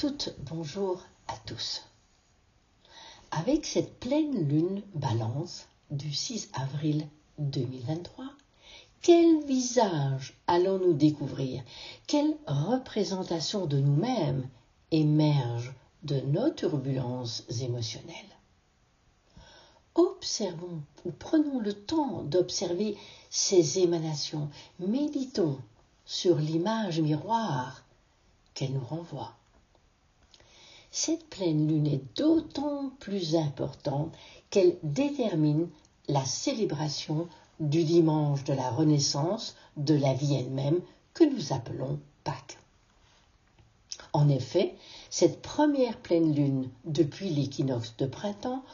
toutes, bonjour à tous. Avec cette pleine lune balance du 6 avril 2023, quel visage allons-nous découvrir? Quelle représentation de nous-mêmes émerge de nos turbulences émotionnelles? Observons ou prenons le temps d'observer ces émanations. Méditons sur l'image miroir qu'elle nous renvoie. Cette pleine lune est d'autant plus importante qu'elle détermine la célébration du dimanche de la renaissance de la vie elle-même que nous appelons Pâques. En effet, cette première pleine lune depuis l'équinoxe de printemps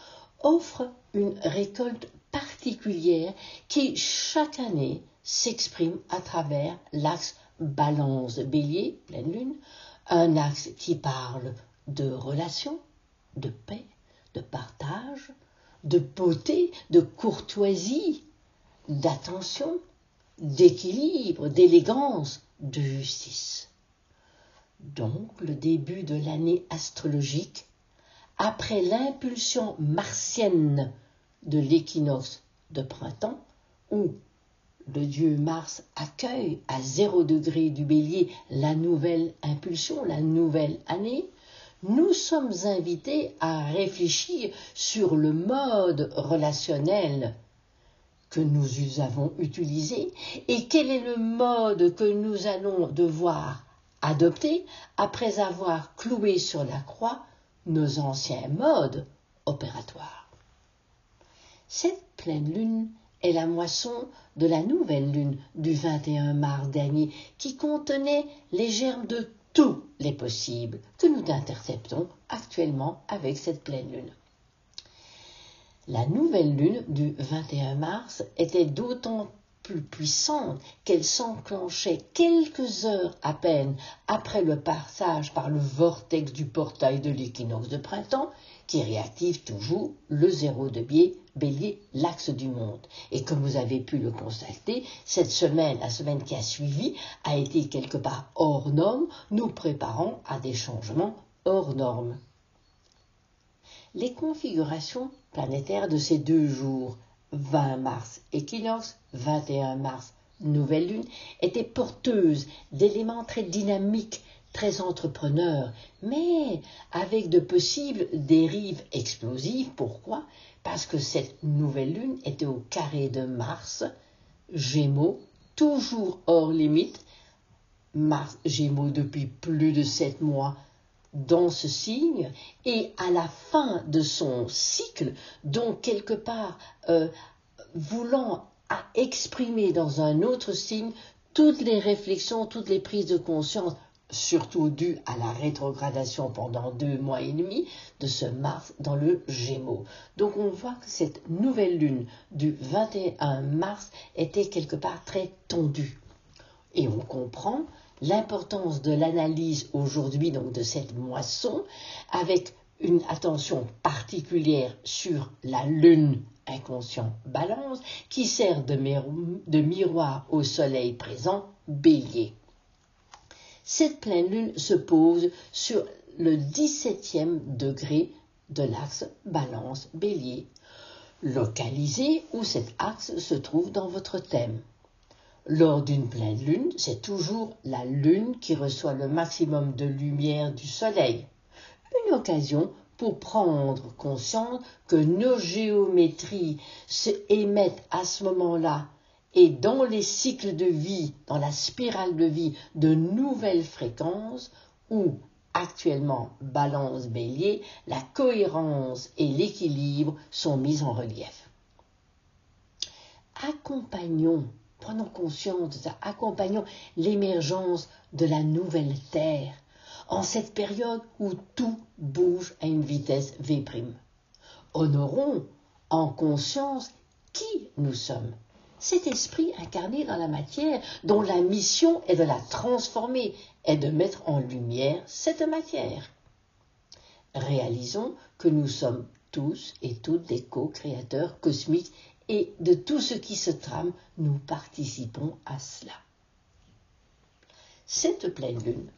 offre une récolte particulière qui chaque année s'exprime à travers l'axe balance bélier, pleine lune, un axe qui parle de relations, de paix, de partage, de beauté, de courtoisie, d'attention, d'équilibre, d'élégance, de justice. Donc le début de l'année astrologique, après l'impulsion martienne de l'équinoxe de printemps, où le dieu Mars accueille à zéro degré du bélier la nouvelle impulsion, la nouvelle année, nous sommes invités à réfléchir sur le mode relationnel que nous avons utilisé et quel est le mode que nous allons devoir adopter après avoir cloué sur la croix nos anciens modes opératoires. Cette pleine lune est la moisson de la nouvelle lune du 21 mars dernier qui contenait les germes de tous les possibles que nous interceptons actuellement avec cette pleine lune. La nouvelle lune du 21 mars était d'autant plus puissante qu'elle s'enclenchait quelques heures à peine après le passage par le vortex du portail de l'équinoxe de printemps qui réactive toujours le zéro de biais bélier l'axe du monde. Et comme vous avez pu le constater, cette semaine, la semaine qui a suivi, a été quelque part hors norme, nous préparant à des changements hors normes les configurations planétaires de ces deux jours, 20 mars équinoxe, 21 mars nouvelle lune, étaient porteuses d'éléments très dynamiques, très entrepreneurs, mais avec de possibles dérives explosives. Pourquoi? Parce que cette nouvelle lune était au carré de Mars, Gémeaux, toujours hors limite, Mars Gémeaux depuis plus de sept mois, dans ce signe. Et à la fin de son cycle, donc quelque part euh, voulant exprimer dans un autre signe toutes les réflexions, toutes les prises de conscience, surtout dues à la rétrogradation pendant deux mois et demi de ce Mars dans le Gémeaux. Donc on voit que cette nouvelle lune du 21 mars était quelque part très tendue. Et on comprend l'importance de l'analyse aujourd'hui donc de cette moisson avec une attention particulière sur la lune inconscient balance qui sert de miroir au soleil présent bélier. Cette pleine lune se pose sur le 17e degré de l'axe balance bélier, localisé où cet axe se trouve dans votre thème. Lors d'une pleine lune, c'est toujours la lune qui reçoit le maximum de lumière du soleil. Une occasion pour prendre conscience que nos géométries se émettent à ce moment-là et dans les cycles de vie, dans la spirale de vie, de nouvelles fréquences où actuellement balance bélier, la cohérence et l'équilibre sont mis en relief. Accompagnons Prenons conscience de ça, accompagnons l'émergence de la nouvelle Terre en cette période où tout bouge à une vitesse V'. Honorons en conscience qui nous sommes. Cet esprit incarné dans la matière, dont la mission est de la transformer et de mettre en lumière cette matière. Réalisons que nous sommes tous et toutes des co-créateurs cosmiques et de tout ce qui se trame, nous participons à cela. Cette pleine lune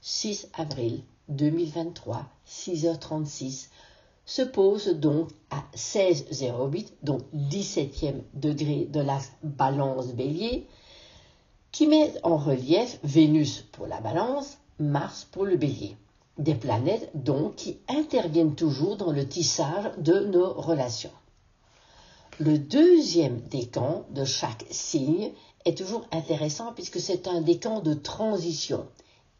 6 avril 2023, 6h36, se pose donc à 16,08, donc 17e degré de la balance bélier, qui met en relief Vénus pour la balance, Mars pour le bélier. Des planètes donc qui interviennent toujours dans le tissage de nos relations. Le deuxième décan de chaque signe est toujours intéressant puisque c'est un décan de transition.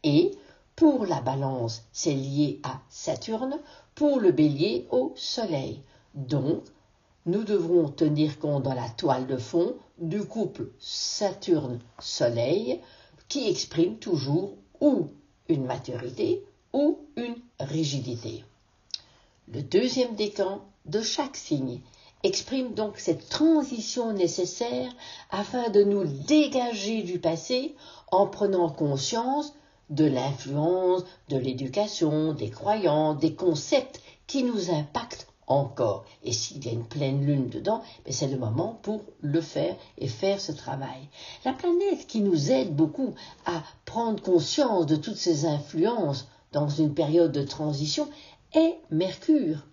Et pour la balance, c'est lié à Saturne, pour le bélier au Soleil. Donc, nous devrons tenir compte dans la toile de fond du couple Saturne-Soleil qui exprime toujours ou une maturité ou une rigidité. Le deuxième décan de chaque signe exprime donc cette transition nécessaire afin de nous dégager du passé en prenant conscience de l'influence de l'éducation, des croyances, des concepts qui nous impactent encore. Et s'il y a une pleine lune dedans, ben, c'est le moment pour le faire et faire ce travail. La planète qui nous aide beaucoup à prendre conscience de toutes ces influences dans une période de transition est Mercure.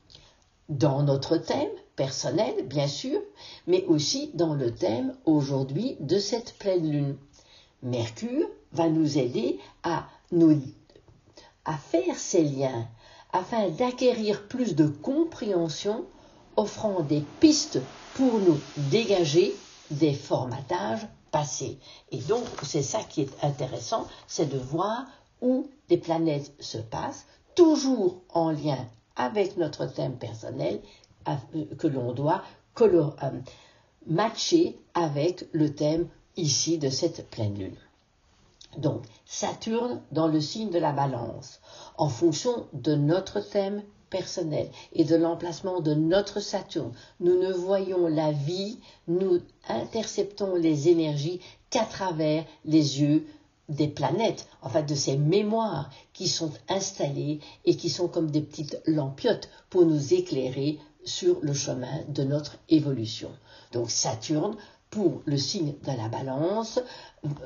Dans notre thème personnel, bien sûr, mais aussi dans le thème aujourd'hui de cette pleine lune. Mercure va nous aider à, nous, à faire ces liens afin d'acquérir plus de compréhension, offrant des pistes pour nous dégager des formatages passés. Et donc, c'est ça qui est intéressant, c'est de voir où les planètes se passent, toujours en lien avec notre thème personnel euh, que l'on doit euh, matcher avec le thème ici de cette pleine lune. Donc, Saturne dans le signe de la balance, en fonction de notre thème personnel et de l'emplacement de notre Saturne, nous ne voyons la vie, nous interceptons les énergies qu'à travers les yeux des planètes, enfin de ces mémoires qui sont installées et qui sont comme des petites lampiotes pour nous éclairer sur le chemin de notre évolution. Donc Saturne pour le signe de la balance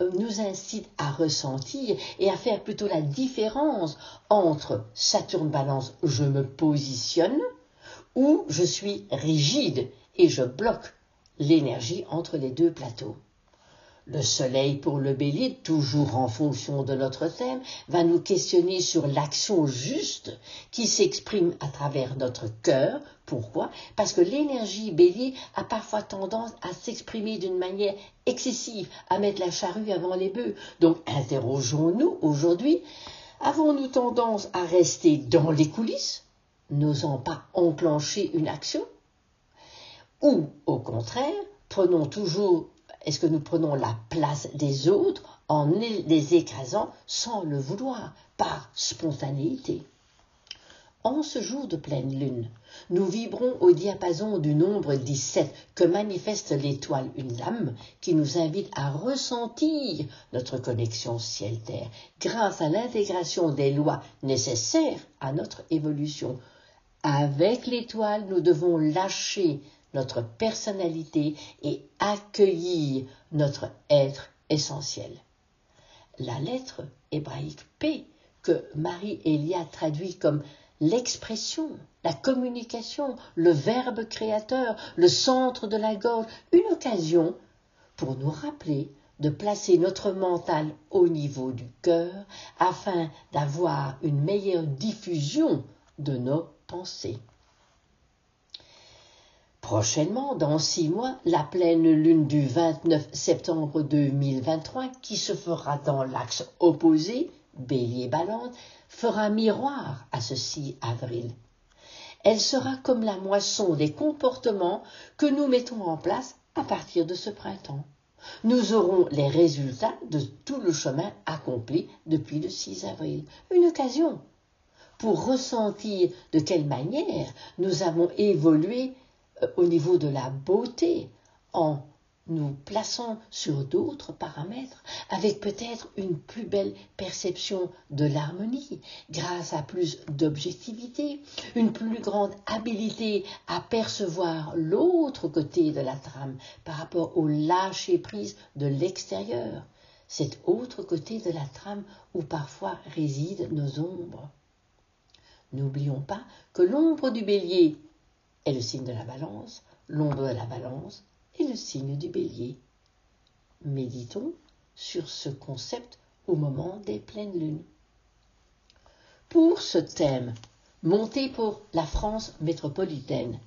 euh, nous incite à ressentir et à faire plutôt la différence entre Saturne balance je me positionne ou je suis rigide et je bloque l'énergie entre les deux plateaux. Le soleil pour le bélier, toujours en fonction de notre thème, va nous questionner sur l'action juste qui s'exprime à travers notre cœur. Pourquoi? Parce que l'énergie bélier a parfois tendance à s'exprimer d'une manière excessive, à mettre la charrue avant les bœufs. Donc interrogeons-nous aujourd'hui, avons-nous tendance à rester dans les coulisses, n'osant pas enclencher une action? Ou au contraire, prenons toujours est-ce que nous prenons la place des autres en les écrasant sans le vouloir, par spontanéité? En ce jour de pleine lune, nous vibrons au diapason du nombre 17 que manifeste l'étoile une âme qui nous invite à ressentir notre connexion ciel-terre grâce à l'intégration des lois nécessaires à notre évolution. Avec l'étoile, nous devons lâcher notre personnalité et accueillir notre être essentiel. La lettre hébraïque P, que Marie-Elia traduit comme l'expression, la communication, le verbe créateur, le centre de la gorge, une occasion pour nous rappeler de placer notre mental au niveau du cœur afin d'avoir une meilleure diffusion de nos pensées. Prochainement, dans six mois, la pleine lune du 29 septembre 2023, qui se fera dans l'axe opposé, bélier-balance, fera miroir à ce 6 avril. Elle sera comme la moisson des comportements que nous mettons en place à partir de ce printemps. Nous aurons les résultats de tout le chemin accompli depuis le 6 avril. Une occasion pour ressentir de quelle manière nous avons évolué euh, au niveau de la beauté en nous plaçant sur d'autres paramètres, avec peut-être une plus belle perception de l'harmonie, grâce à plus d'objectivité, une plus grande habileté à percevoir l'autre côté de la trame par rapport au lâcher-prise de l'extérieur. cet autre côté de la trame où parfois résident nos ombres. N'oublions pas que l'ombre du bélier est le signe de la balance, l'ombre de la balance est le signe du bélier. Méditons sur ce concept au moment des pleines lunes. Pour ce thème, monté pour la France métropolitaine,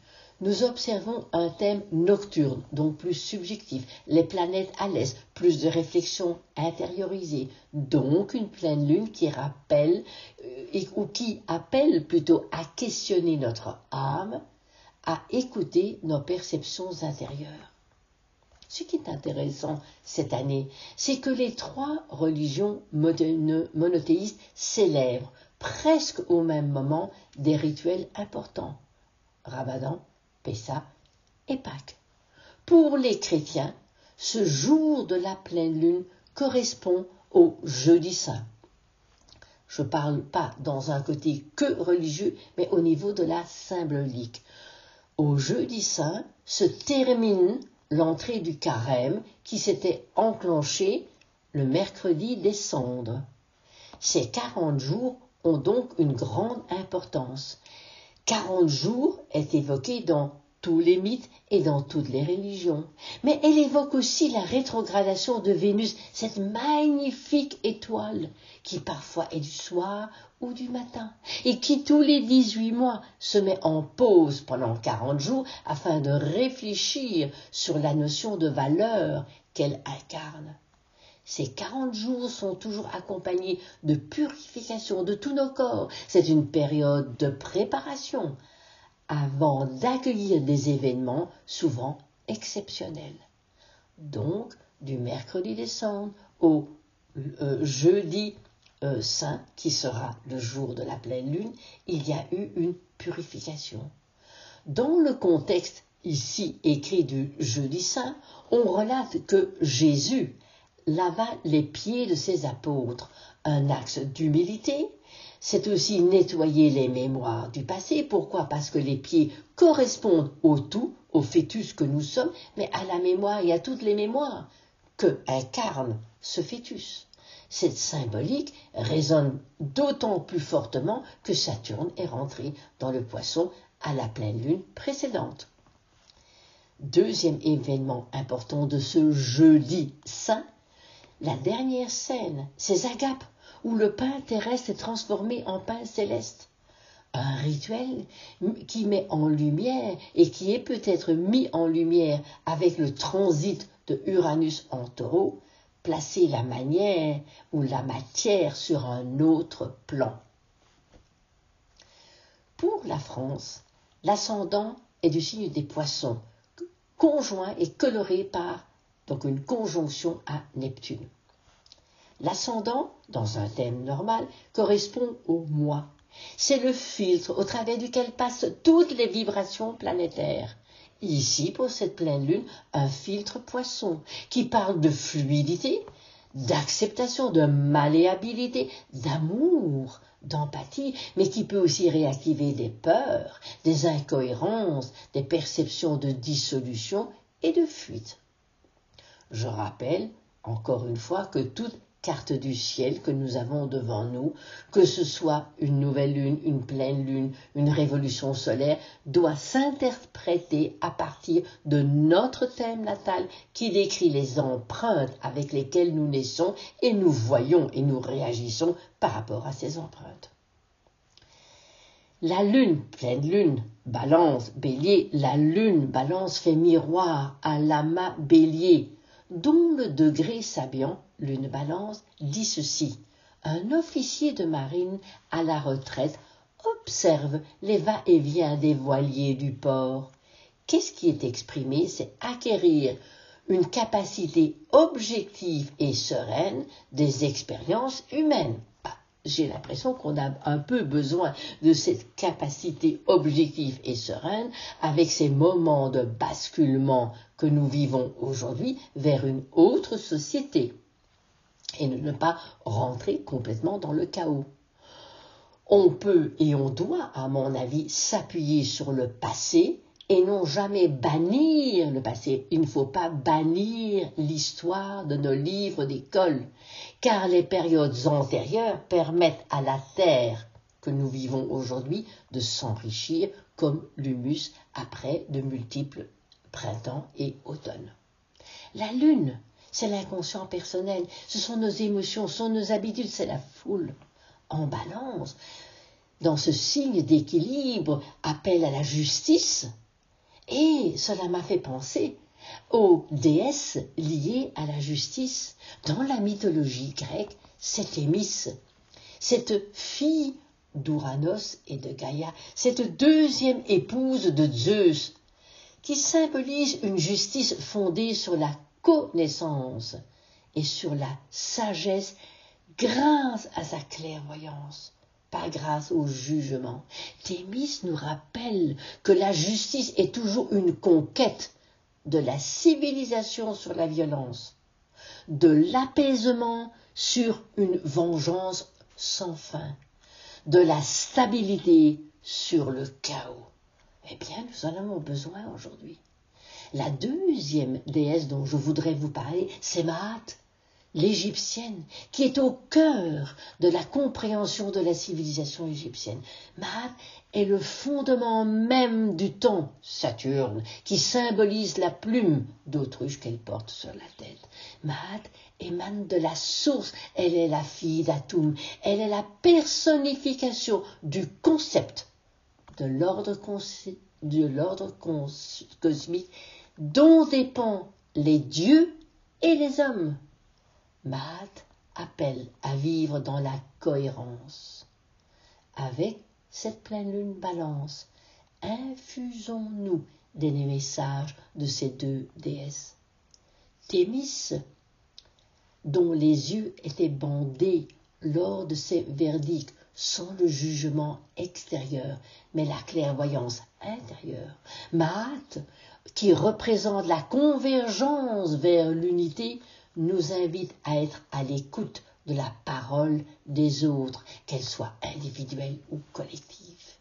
nous observons un thème nocturne, donc plus subjectif, les planètes à l'est, plus de réflexion intériorisée, donc une pleine lune qui rappelle, euh, ou qui appelle plutôt à questionner notre âme, à écouter nos perceptions intérieures. Ce qui est intéressant cette année, c'est que les trois religions monothéistes célèbrent presque au même moment des rituels importants. Ramadan, Pessa et Pâques. Pour les chrétiens, ce jour de la pleine lune correspond au jeudi saint. Je ne parle pas dans un côté que religieux, mais au niveau de la symbolique. Au jeudi saint se termine l'entrée du carême qui s'était enclenché le mercredi des cendres. Ces quarante jours ont donc une grande importance. 40 jours est évoqué dans tous les mythes et dans toutes les religions. Mais elle évoque aussi la rétrogradation de Vénus, cette magnifique étoile qui parfois est du soir ou du matin et qui tous les 18 mois se met en pause pendant 40 jours afin de réfléchir sur la notion de valeur qu'elle incarne. Ces quarante jours sont toujours accompagnés de purification de tous nos corps. C'est une période de préparation avant d'accueillir des événements souvent exceptionnels. Donc, du mercredi décembre au euh, jeudi euh, saint, qui sera le jour de la pleine lune, il y a eu une purification. Dans le contexte ici écrit du jeudi saint, on relate que Jésus lava les pieds de ses apôtres, un axe d'humilité. C'est aussi nettoyer les mémoires du passé. Pourquoi? Parce que les pieds correspondent au tout, au fœtus que nous sommes, mais à la mémoire et à toutes les mémoires que incarne ce fœtus. Cette symbolique résonne d'autant plus fortement que Saturne est rentré dans le poisson à la pleine lune précédente. Deuxième événement important de ce jeudi saint, la dernière scène, c'est Agapes, où le pain terrestre est transformé en pain céleste. Un rituel qui met en lumière et qui est peut-être mis en lumière avec le transit de Uranus en taureau, placer la manière ou la matière sur un autre plan. Pour la France, l'ascendant est du signe des poissons, conjoint et coloré par donc une conjonction à Neptune. L'ascendant, dans un thème normal, correspond au moi. C'est le filtre au travers duquel passent toutes les vibrations planétaires. Ici, pour cette pleine lune, un filtre poisson qui parle de fluidité, d'acceptation, de malléabilité, d'amour, d'empathie, mais qui peut aussi réactiver des peurs, des incohérences, des perceptions de dissolution et de fuite. Je rappelle encore une fois que toute carte du ciel que nous avons devant nous, que ce soit une nouvelle lune, une pleine lune, une révolution solaire, doit s'interpréter à partir de notre thème natal qui décrit les empreintes avec lesquelles nous naissons et nous voyons et nous réagissons par rapport à ces empreintes. La lune, pleine lune, balance, bélier, la lune, balance fait miroir à l'amas bélier, dont le degré sabiant, lune balance, dit ceci. Un officier de marine à la retraite observe les va-et-vient des voiliers du port. Qu'est-ce qui est exprimé? C'est acquérir une capacité objective et sereine des expériences humaines j'ai l'impression qu'on a un peu besoin de cette capacité objective et sereine avec ces moments de basculement que nous vivons aujourd'hui vers une autre société et ne pas rentrer complètement dans le chaos. On peut et on doit, à mon avis, s'appuyer sur le passé et non jamais bannir le passé. Il ne faut pas bannir l'histoire de nos livres d'école, car les périodes antérieures permettent à la terre que nous vivons aujourd'hui de s'enrichir comme l'humus après de multiples printemps et automnes. La lune, c'est l'inconscient personnel, ce sont nos émotions, ce sont nos habitudes, c'est la foule en balance. Dans ce signe d'équilibre, appel à la justice, et cela m'a fait penser aux déesses liées à la justice. Dans la mythologie grecque, c'est Thémis, cette fille d'Ouranos et de Gaïa, cette deuxième épouse de Zeus, qui symbolise une justice fondée sur la connaissance et sur la sagesse grâce à sa clairvoyance, pas grâce au jugement. Thémis nous rappelle que la justice est toujours une conquête de la civilisation sur la violence, de l'apaisement sur une vengeance sans fin, de la stabilité sur le chaos. Eh bien, nous en avons besoin aujourd'hui. La deuxième déesse dont je voudrais vous parler, c'est Maat, l'égyptienne, qui est au cœur de la compréhension de la civilisation égyptienne. Maat est le fondement même du temps, Saturne, qui symbolise la plume d'autruche qu'elle porte sur la tête. Maat émane de la source, elle est la fille d'Atum, elle est la personnification du concept de l'ordre cosmique dont dépendent les dieux et les hommes. Maat appelle à vivre dans la cohérence. Avec cette pleine lune balance, infusons-nous des messages de ces deux déesses. Thémis, dont les yeux étaient bandés lors de ses verdicts sans le jugement extérieur, mais la clairvoyance intérieure. Maat, qui représente la convergence vers l'unité, nous invite à être à l'écoute de la parole des autres, qu'elle soit individuelle ou collective.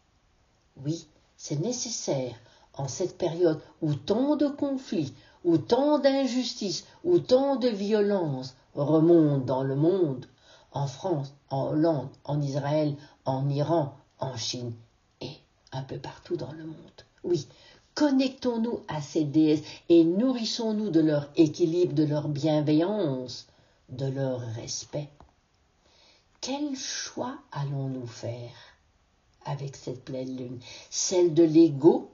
Oui, c'est nécessaire en cette période où tant de conflits, où tant d'injustices, où tant de violences remontent dans le monde, en France, en Hollande, en Israël, en Iran, en Chine et un peu partout dans le monde. Oui, connectons-nous à ces déesses et nourrissons-nous de leur équilibre, de leur bienveillance, de leur respect. Quel choix allons-nous faire avec cette pleine lune? Celle de l'ego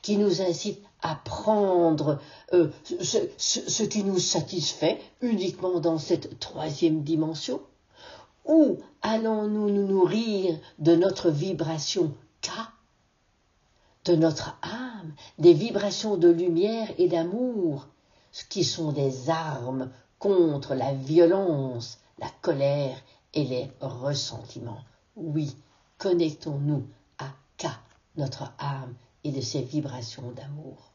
qui nous incite à prendre euh, ce qui nous satisfait uniquement dans cette troisième dimension? Où allons-nous nous nourrir de notre vibration de notre âme, des vibrations de lumière et d'amour, qui sont des armes contre la violence, la colère et les ressentiments. Oui, connectons-nous à K, notre âme, et de ses vibrations d'amour.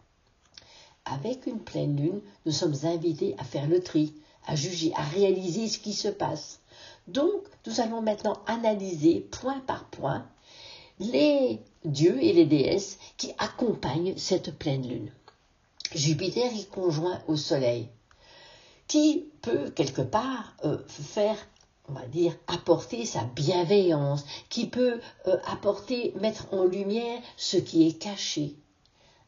Avec une pleine lune, nous sommes invités à faire le tri, à juger, à réaliser ce qui se passe. Donc, nous allons maintenant analyser point par point les dieux et les déesses qui accompagnent cette pleine lune. Jupiter est conjoint au Soleil, qui peut quelque part euh, faire, on va dire, apporter sa bienveillance, qui peut euh, apporter, mettre en lumière ce qui est caché.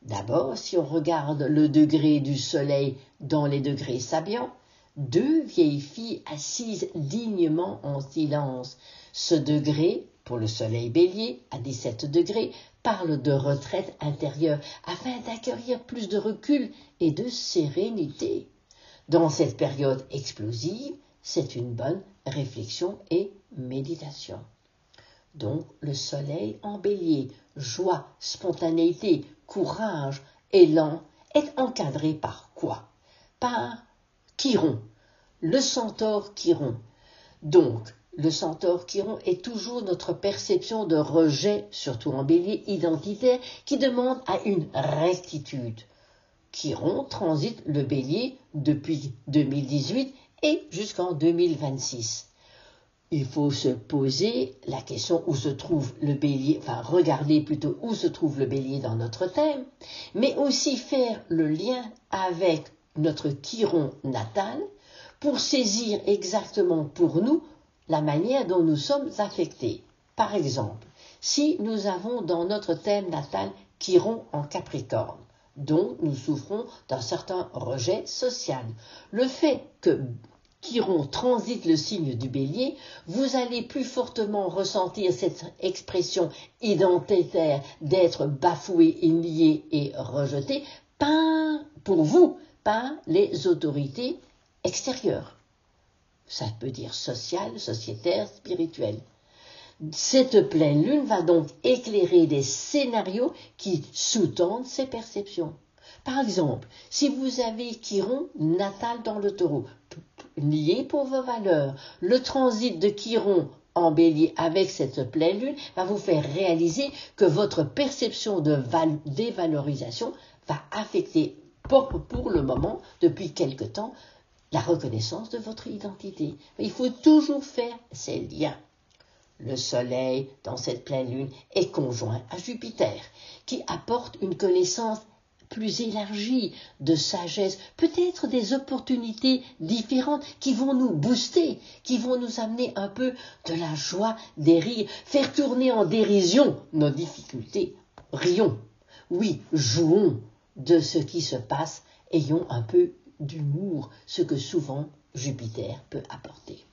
D'abord, si on regarde le degré du Soleil dans les degrés sabiens, deux vieilles filles assises dignement en silence. Ce degré, pour le soleil bélier, à 17 degrés, parle de retraite intérieure afin d'accueillir plus de recul et de sérénité. Dans cette période explosive, c'est une bonne réflexion et méditation. Donc le soleil en bélier, joie, spontanéité, courage, élan, est encadré par quoi? Par Chiron, le centaure Chiron. Donc, le centaure Chiron est toujours notre perception de rejet, surtout en bélier identitaire, qui demande à une rectitude. Chiron transite le bélier depuis 2018 et jusqu'en 2026. il faut se poser la question où se trouve le bélier, enfin regarder plutôt où se trouve le bélier dans notre thème, mais aussi faire le lien avec notre chiron natal pour saisir exactement pour nous la manière dont nous sommes affectés. Par exemple, si nous avons dans notre thème natal chiron en capricorne, dont nous souffrons d'un certain rejet social, le fait que Chiron transite le signe du bélier, vous allez plus fortement ressentir cette expression identitaire d'être bafoué, lié et rejeté, pour vous, pas les autorités extérieures. Ça peut dire social, sociétaire, spirituel. Cette pleine lune va donc éclairer des scénarios qui sous-tendent ces perceptions. Par exemple, si vous avez Chiron natal dans le taureau, lié pour vos valeurs, le transit de Chiron en bélier avec cette pleine lune va vous faire réaliser que votre perception de dévalorisation va affecter pour, pour, le moment, depuis quelque temps, la reconnaissance de votre identité. Il faut toujours faire ces liens. Le Soleil, dans cette pleine lune, est conjoint à Jupiter, qui apporte une connaissance plus élargie de sagesse, peut-être des opportunités différentes qui vont nous booster, qui vont nous amener un peu de la joie, des rires, faire tourner en dérision nos difficultés. Rions, oui, jouons de ce qui se passe, ayons un peu d'humour, ce que souvent Jupiter peut apporter.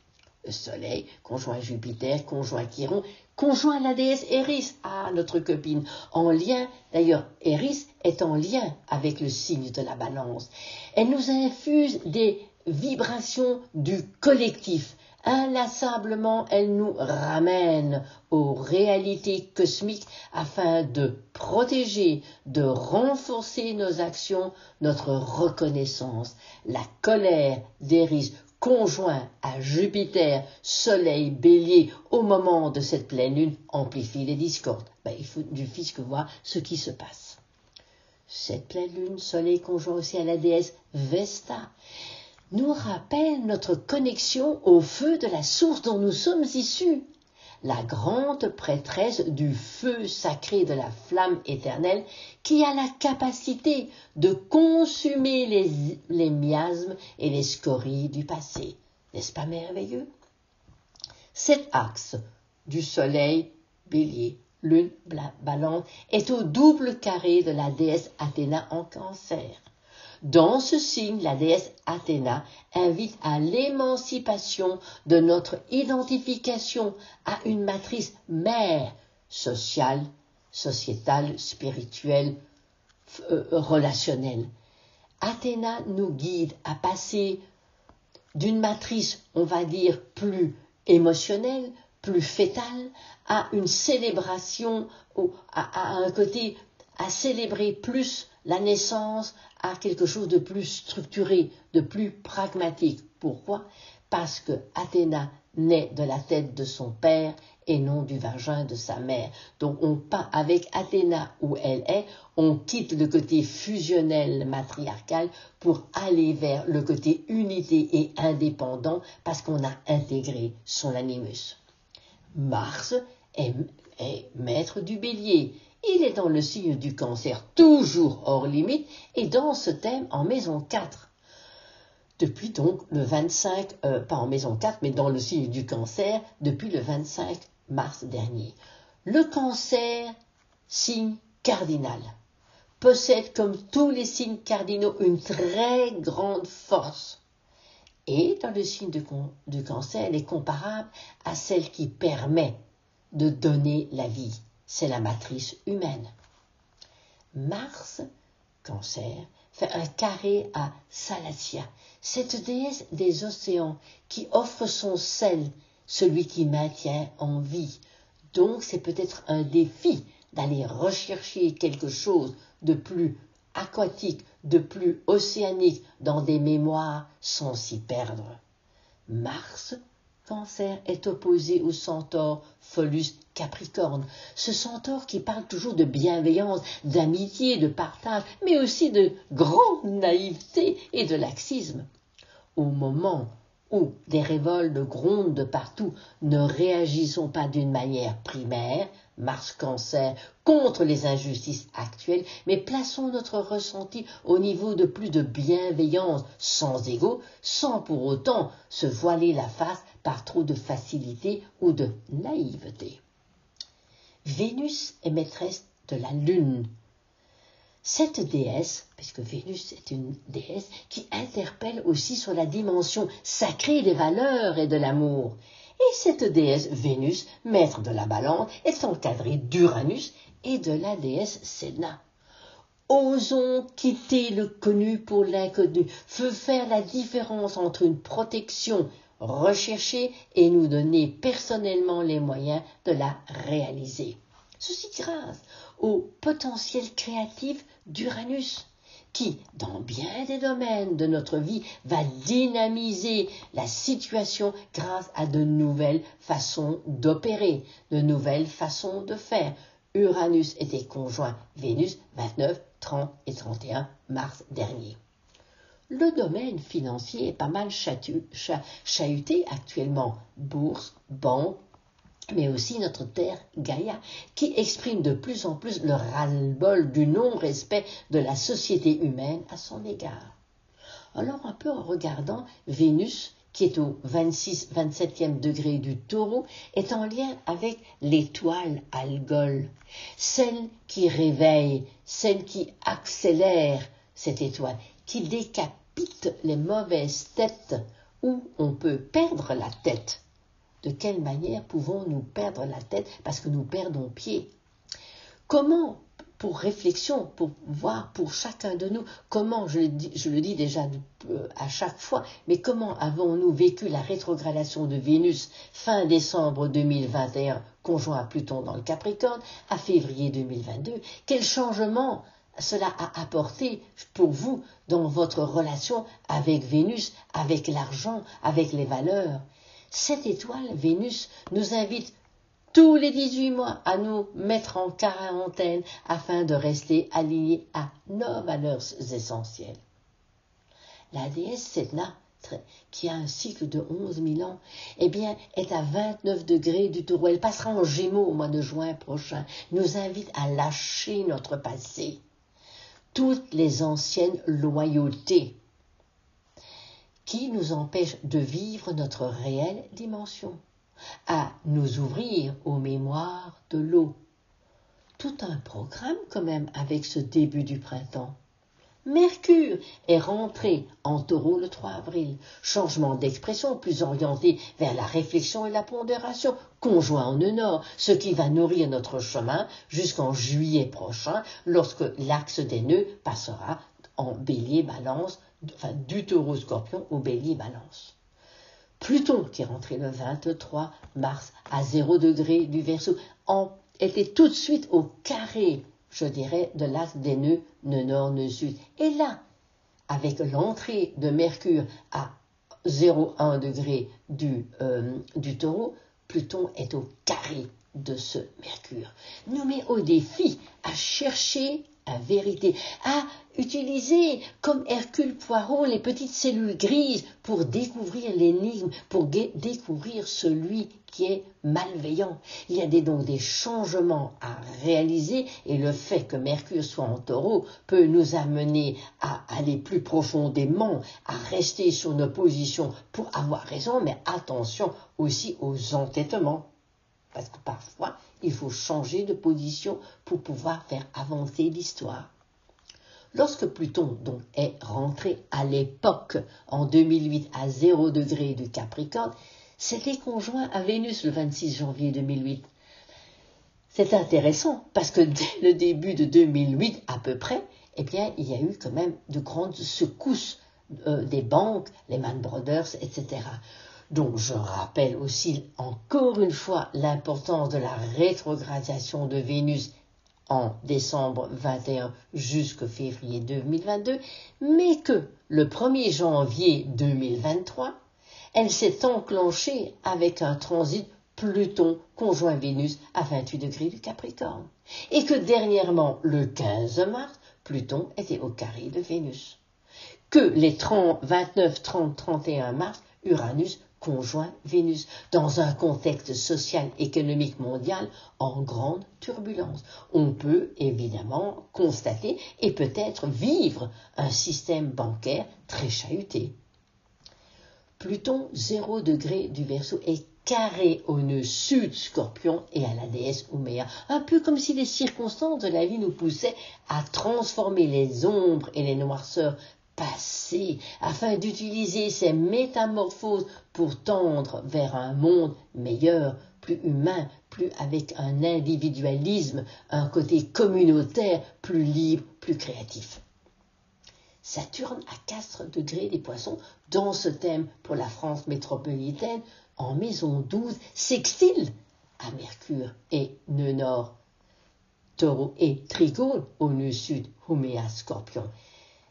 Le Soleil, conjoint Jupiter, conjoint Chiron, conjoint la déesse Eris, ah, notre copine, en lien, d'ailleurs, Eris est en lien avec le signe de la balance. Elle nous infuse des vibrations du collectif. Inlassablement, elle nous ramène aux réalités cosmiques afin de protéger, de renforcer nos actions, notre reconnaissance. La colère d'Eris conjoint à Jupiter, Soleil, Bélier, au moment de cette pleine lune, amplifie les discordes. Ben, il faut du fisc voir ce qui se passe. Cette pleine lune, Soleil conjoint aussi à la déesse Vesta, nous rappelle notre connexion au feu de la source dont nous sommes issus la grande prêtresse du feu sacré de la flamme éternelle qui a la capacité de consumer les, miasmes et les scories du passé. N'est-ce pas merveilleux? Cet axe du soleil, bélier, lune, balance est au double carré de la déesse Athéna en cancer. Dans ce signe, la déesse Athéna invite à l'émancipation de notre identification à une matrice mère sociale, sociétale, spirituelle, euh, relationnelle. Athéna nous guide à passer d'une matrice, on va dire, plus émotionnelle, plus fétale, à une célébration, à un côté à célébrer plus la naissance, à quelque chose de plus structuré, de plus pragmatique. Pourquoi? Parce que Athéna naît de la tête de son père et non du vagin de sa mère. Donc on pas avec Athéna où elle est, on quitte le côté fusionnel matriarcal pour aller vers le côté unité et indépendant parce qu'on a intégré son animus. Mars est maître du bélier il est dans le signe du cancer, toujours hors limite, et dans ce thème en maison 4. Depuis donc le 25, euh, pas en maison 4, mais dans le signe du cancer, depuis le 25 mars dernier. Le cancer, signe cardinal, possède comme tous les signes cardinaux une très grande force. Et dans le signe du cancer, elle est comparable à celle qui permet de donner la vie c'est la matrice humaine. Mars, cancer, fait un carré à Salacia, cette déesse des océans qui offre son sel, celui qui maintient en vie. Donc c'est peut-être un défi d'aller rechercher quelque chose de plus aquatique, de plus océanique dans des mémoires sans s'y perdre. Mars Cancer est opposé au centaure Pholus Capricorne, ce centaure qui parle toujours de bienveillance, d'amitié, de partage, mais aussi de grande naïveté et de laxisme. Au moment où des révoltes grondent de partout, ne réagissons pas d'une manière primaire, Mars Cancer, contre les injustices actuelles, mais plaçons notre ressenti au niveau de plus de bienveillance sans ego, sans pour autant se voiler la face par trop de facilité ou de naïveté. Vénus est maîtresse de la Lune, cette déesse, puisque Vénus est une déesse, qui interpelle aussi sur la dimension sacrée des valeurs et de l'amour. Et cette déesse Vénus, maître de la balance, est encadrée d'Uranus et de la déesse Sénat. Osons quitter le connu pour l'inconnu, feu faire la différence entre une protection recherchée et nous donner personnellement les moyens de la réaliser. Ceci grâce au potentiel créatif d'Uranus, qui, dans bien des domaines de notre vie, va dynamiser la situation grâce à de nouvelles façons d'opérer, de nouvelles façons de faire. Uranus était conjoint Vénus 29, 30 et 31 mars dernier. Le domaine financier est pas mal chahuté actuellement. Bourse, banque, mais aussi notre terre Gaïa, qui exprime de plus en plus le ras-le-bol du non-respect de la société humaine à son égard. Alors un peu en regardant Vénus, qui est au 26-27e degré du taureau, est en lien avec l'étoile Algol, celle qui réveille, celle qui accélère cette étoile, qui décapite les mauvaises têtes où on peut perdre la tête. De quelle manière pouvons-nous perdre la tête parce que nous perdons pied? Comment, pour réflexion, pour voir pour chacun de nous, comment, je le dis, je le dis déjà euh, à chaque fois, mais comment avons-nous vécu la rétrogradation de Vénus fin décembre 2021, conjoint à Pluton dans le Capricorne, à février 2022 Quel changement cela a apporté pour vous dans votre relation avec Vénus, avec l'argent, avec les valeurs cette étoile, Vénus, nous invite tous les 18 mois à nous mettre en quarantaine afin de rester alignés à nos valeurs essentielles. La déesse Sedna, qui a un cycle de 11 000 ans, eh bien, est à 29 degrés du taureau. Elle passera en gémeaux au mois de juin prochain. Nous invite à lâcher notre passé. Toutes les anciennes loyautés qui nous empêche de vivre notre réelle dimension, à nous ouvrir aux mémoires de l'eau. Tout un programme quand même avec ce début du printemps. Mercure est rentré en taureau le 3 avril. Changement d'expression plus orienté vers la réflexion et la pondération, conjoint en nord, ce qui va nourrir notre chemin jusqu'en juillet prochain, lorsque l'axe des nœuds passera en bélier balance enfin, du taureau scorpion au bélier balance. Pluton, qui est rentré le 23 mars à 0 degré du verso, était tout de suite au carré, je dirais, de l'axe des nœuds, nœud nord, nœud sud. Et là, avec l'entrée de Mercure à 0,1 degré du, euh, du taureau, Pluton est au carré de ce Mercure. Nous met au défi à chercher la vérité, à utiliser comme Hercule Poirot les petites cellules grises pour découvrir l'énigme, pour découvrir celui qui est malveillant. Il y a donc des changements à réaliser et le fait que Mercure soit en taureau peut nous amener à aller plus profondément, à rester sur nos positions pour avoir raison, mais attention aussi aux entêtements. Parce que parfois, il faut changer de position pour pouvoir faire avancer l'histoire. Lorsque Pluton donc est rentré à l'époque en 2008 à 0 degré du Capricorne, c'était conjoint à Vénus le 26 janvier 2008. C'est intéressant parce que dès le début de 2008 à peu près, eh bien, il y a eu quand même de grandes secousses euh, des banques, les Man Brothers, etc. Donc je rappelle aussi encore une fois l'importance de la rétrogradation de Vénus en décembre 21 jusqu'au février 2022, mais que le 1er janvier 2023, elle s'est enclenchée avec un transit Pluton conjoint Vénus à 28 degrés du Capricorne, et que dernièrement, le 15 mars, Pluton était au carré de Vénus que les 30, 29, 30, 31 mars, Uranus conjoint Vénus, dans un contexte social économique mondial en grande turbulence. On peut évidemment constater et peut-être vivre un système bancaire très chahuté. Pluton, 0 degré du Verseau, est carré au nœud sud Scorpion et à la déesse Ouméa, un peu comme si les circonstances de la vie nous poussaient à transformer les ombres et les noirceurs afin d'utiliser ces métamorphoses pour tendre vers un monde meilleur, plus humain, plus avec un individualisme, un côté communautaire, plus libre, plus créatif. Saturne à 4 degrés des poissons, dans ce thème pour la France métropolitaine, en maison 12, sextile à Mercure et nœud nord, taureau et trigone au nœud sud, Huméa scorpion,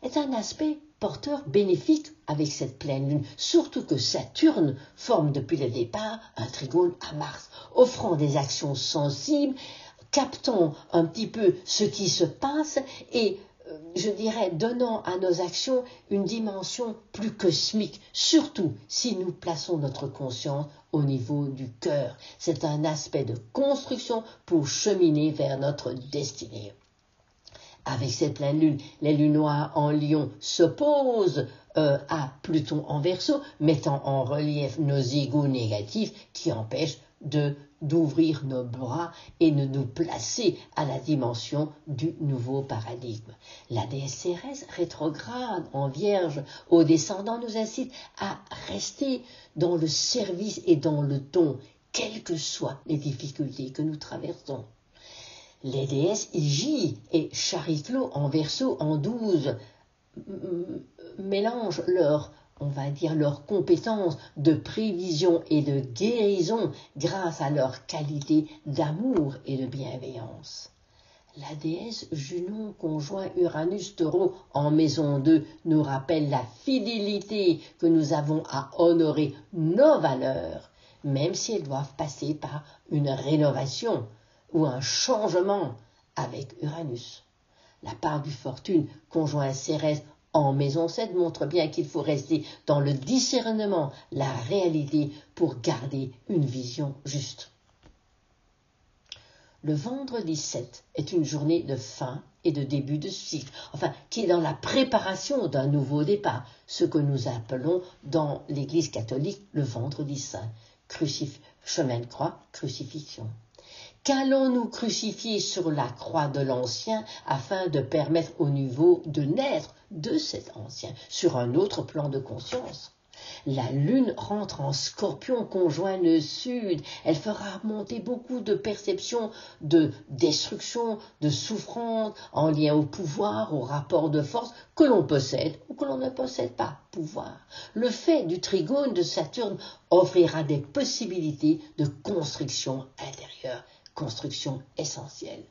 est un aspect porteur bénéfique avec cette pleine lune, surtout que Saturne forme depuis le départ un trigone à Mars, offrant des actions sensibles, captant un petit peu ce qui se passe et je dirais, donnant à nos actions une dimension plus cosmique, surtout si nous plaçons notre conscience au niveau du cœur. C'est un aspect de construction pour cheminer vers notre destinée. Avec cette pleine lune, les lunes en lion s'opposent euh, à Pluton en verso, mettant en relief nos égaux négatifs qui empêchent de d'ouvrir nos bras et de nous placer à la dimension du nouveau paradigme. La Cérès rétrograde en vierge au descendant nous incite à rester dans le service et dans le don, quelles que soient les difficultés que nous traversons. Les déesses Igi et Chariclo en verso en douze mélangent leur on va dire, leurs compétences de prévision et de guérison grâce à leur qualité d'amour et de bienveillance. La déesse Junon conjoint Uranus taureau en maison 2 nous rappelle la fidélité que nous avons à honorer nos valeurs, même si elles doivent passer par une rénovation ou un changement avec Uranus. La part du fortune conjoint Cérès en maison 7 montre bien qu'il faut rester dans le discernement, la réalité, pour garder une vision juste. Le vendredi 7 est une journée de fin et de début de cycle, enfin, qui est dans la préparation d'un nouveau départ, ce que nous appelons dans l'Église catholique le vendredi saint, chemin de croix, crucifixion. Qu'allons-nous crucifier sur la croix de l'ancien afin de permettre au nouveau de naître de cet ancien sur un autre plan de conscience? La lune rentre en scorpion conjoint le sud. Elle fera monter beaucoup de perceptions de destruction, de souffrance en lien au pouvoir, au rapport de force que l'on possède ou que l'on ne possède pas. Pouvoir. Le fait du trigone de Saturne offrira des possibilités de construction intérieure construction essentielle.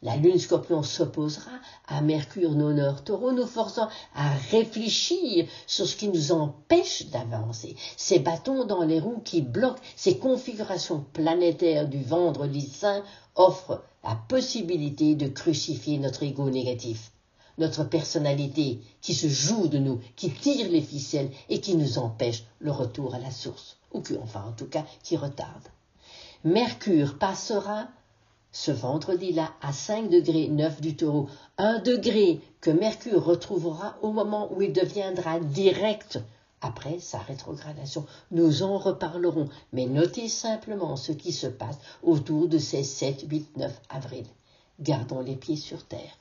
La lune scorpion s'opposera à Mercure nord taureau, nous forçant à réfléchir sur ce qui nous empêche d'avancer. Ces bâtons dans les roues qui bloquent ces configurations planétaires du vendredi saint offrent la possibilité de crucifier notre ego négatif, notre personnalité qui se joue de nous, qui tire les ficelles et qui nous empêche le retour à la source, ou qui, enfin en tout cas, qui retarde. Mercure passera ce vendredi-là à 5 degrés 9 du taureau, un degré que Mercure retrouvera au moment où il deviendra direct après sa rétrogradation. Nous en reparlerons, mais notez simplement ce qui se passe autour de ces 7, 8, 9 avril. Gardons les pieds sur terre.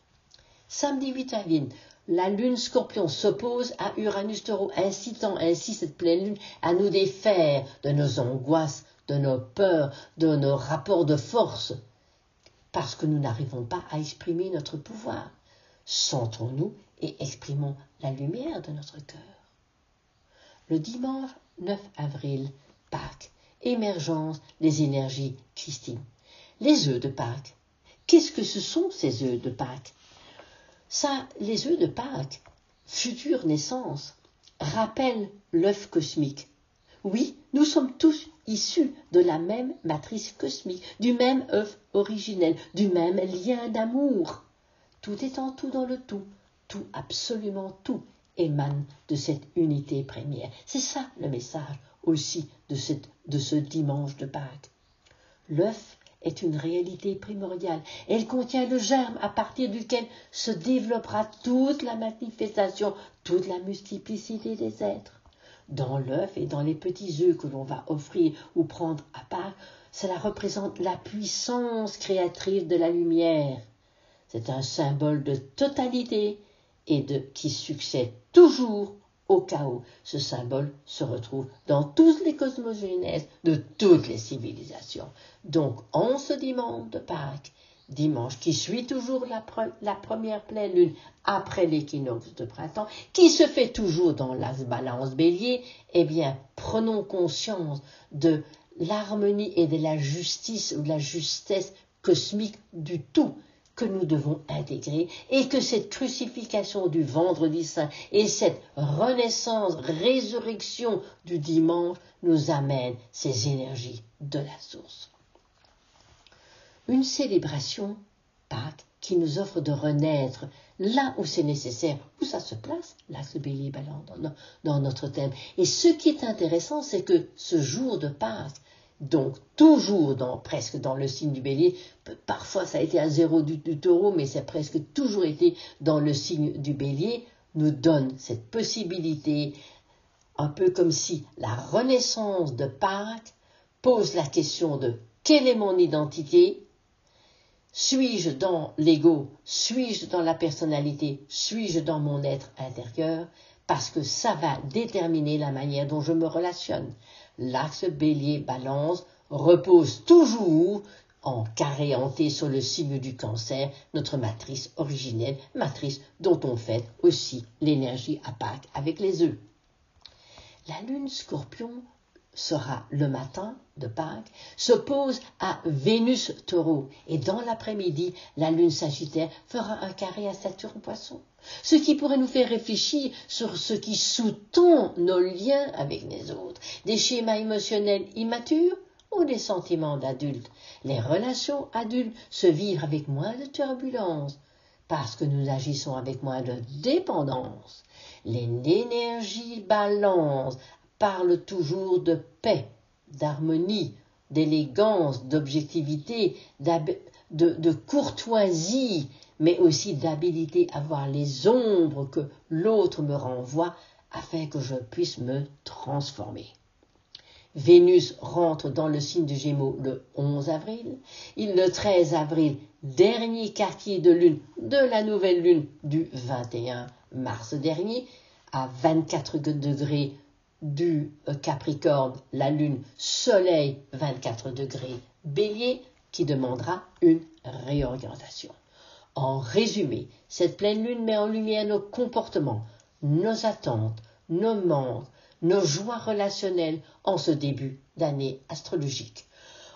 Samedi 8 avril, la lune scorpion s'oppose à Uranus taureau, incitant ainsi cette pleine lune à nous défaire de nos angoisses, de nos peurs, de nos rapports de force, parce que nous n'arrivons pas à exprimer notre pouvoir. Sentons-nous et exprimons la lumière de notre cœur. Le dimanche 9 avril, Pâques, émergence des énergies Christine. Les œufs de Pâques. Qu'est-ce que ce sont ces œufs de Pâques? Ça, les œufs de Pâques, future naissance, rappellent l'œuf cosmique. Oui, nous sommes tous issus de la même matrice cosmique, du même œuf originel, du même lien d'amour. Tout est en tout dans le tout, tout absolument tout émane de cette unité première. C'est ça le message aussi de, de ce dimanche de Pâques. L'œuf est une réalité primordiale. Elle contient le germe à partir duquel se développera toute la manifestation, toute la multiplicité des êtres. Dans l'œuf et dans les petits œufs que l'on va offrir ou prendre à part, cela représente la puissance créatrice de la lumière. C'est un symbole de totalité et de qui succède toujours au chaos. Ce symbole se retrouve dans toutes les cosmogénèses de toutes les civilisations. Donc, en ce dimanche de Pâques, dimanche qui suit toujours la, première pleine lune après l'équinoxe de printemps, qui se fait toujours dans la balance bélier, eh bien, prenons conscience de l'harmonie et de la justice ou de la justesse cosmique du tout que nous devons intégrer et que cette crucifixion du vendredi saint et cette renaissance, résurrection du dimanche nous amènent ces énergies de la source. Une célébration, Pâques, qui nous offre de renaître là où c'est nécessaire, où ça se place, l'axe bélier ballant dans, notre thème. Et ce qui est intéressant, c'est que ce jour de Pâques donc toujours dans, presque dans le signe du bélier. Parfois ça a été à zéro du, taureau, mais c'est presque toujours été dans le signe du bélier, nous donne cette possibilité, un peu comme si la renaissance de Pâques pose la question de quelle est mon identité Suis-je dans l'ego? Suis-je dans la personnalité? Suis-je dans mon être intérieur? Parce que ça va déterminer la manière dont je me relationne. L'axe bélier-balance repose toujours en carré hanté sur le signe du cancer, notre matrice originelle, matrice dont on fait aussi l'énergie à Pâques avec les œufs. La lune scorpion sera le matin de Pâques, s'oppose à Vénus taureau, et dans l'après-midi, la lune sagittaire fera un carré à Saturne poisson. Ce qui pourrait nous faire réfléchir sur ce qui sous-tend nos liens avec les autres, des schémas émotionnels immatures ou des sentiments d'adultes. Les relations adultes se vivent avec moins de turbulence, parce que nous agissons avec moins de dépendance. L'énergie balance parle toujours de paix, d'harmonie, d'élégance, d'objectivité, de, courtoisie, mais aussi d'habilité à voir les ombres que l'autre me renvoie afin que je puisse me transformer. Vénus rentre dans le signe du Gémeaux le 11 avril. Il le 13 avril, dernier quartier de lune de la nouvelle lune du 21 mars dernier, à 24 degrés du euh, Capricorne, la Lune, Soleil, 24 degrés, Bélier, qui demandera une réorientation. En résumé, cette pleine Lune met en lumière nos comportements, nos attentes, nos manques, nos joies relationnelles en ce début d'année astrologique.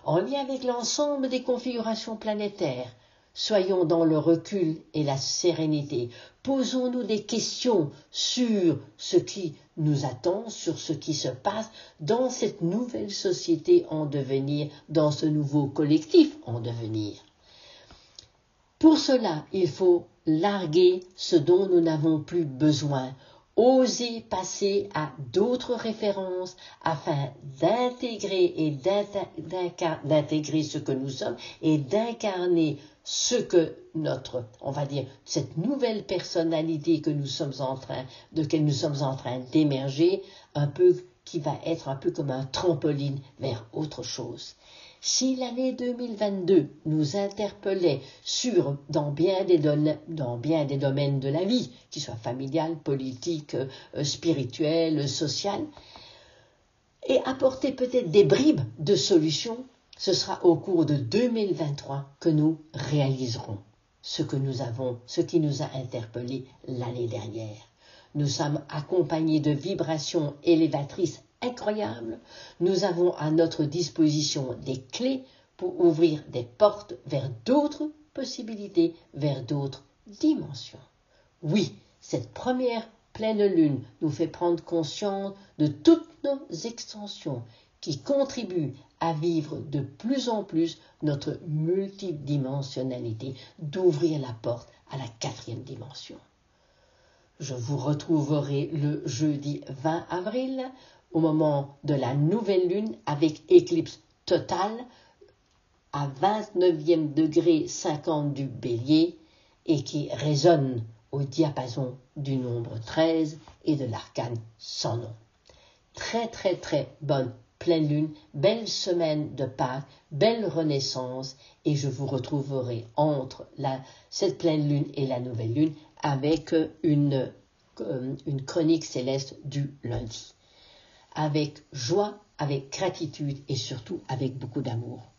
En lien avec l'ensemble des configurations planétaires, Soyons dans le recul et la sérénité. Posons-nous des questions sur ce qui nous attend, sur ce qui se passe dans cette nouvelle société en devenir, dans ce nouveau collectif en devenir. Pour cela, il faut larguer ce dont nous n'avons plus besoin, oser passer à d'autres références afin d'intégrer et d'intégrer ce que nous sommes et d'incarner ce que notre, on va dire, cette nouvelle personnalité que nous sommes en train, de laquelle nous sommes en train d'émerger, un peu, qui va être un peu comme un trampoline vers autre chose. Si l'année 2022 nous interpellait sur, dans bien des, dans bien des domaines de la vie, qu'ils soient familial, politique, euh, spirituel, social, et apporter peut-être des bribes de solutions, ce sera au cours de 2023 que nous réaliserons ce que nous avons, ce qui nous a interpellés l'année dernière. Nous sommes accompagnés de vibrations élévatrices incroyables. Nous avons à notre disposition des clés pour ouvrir des portes vers d'autres possibilités, vers d'autres dimensions. Oui, cette première pleine lune nous fait prendre conscience de toutes nos extensions qui contribuent à vivre de plus en plus notre multidimensionnalité, d'ouvrir la porte à la quatrième dimension. Je vous retrouverai le jeudi 20 avril au moment de la nouvelle lune avec éclipse totale à 29e degré 50 du bélier et qui résonne au diapason du nombre 13 et de l'arcane sans nom. Très très très bonne pleine lune, belle semaine de Pâques, belle renaissance et je vous retrouverai entre cette pleine lune et la nouvelle lune avec une, euh, une chronique céleste du lundi. Avec joie, avec gratitude et surtout avec beaucoup d'amour.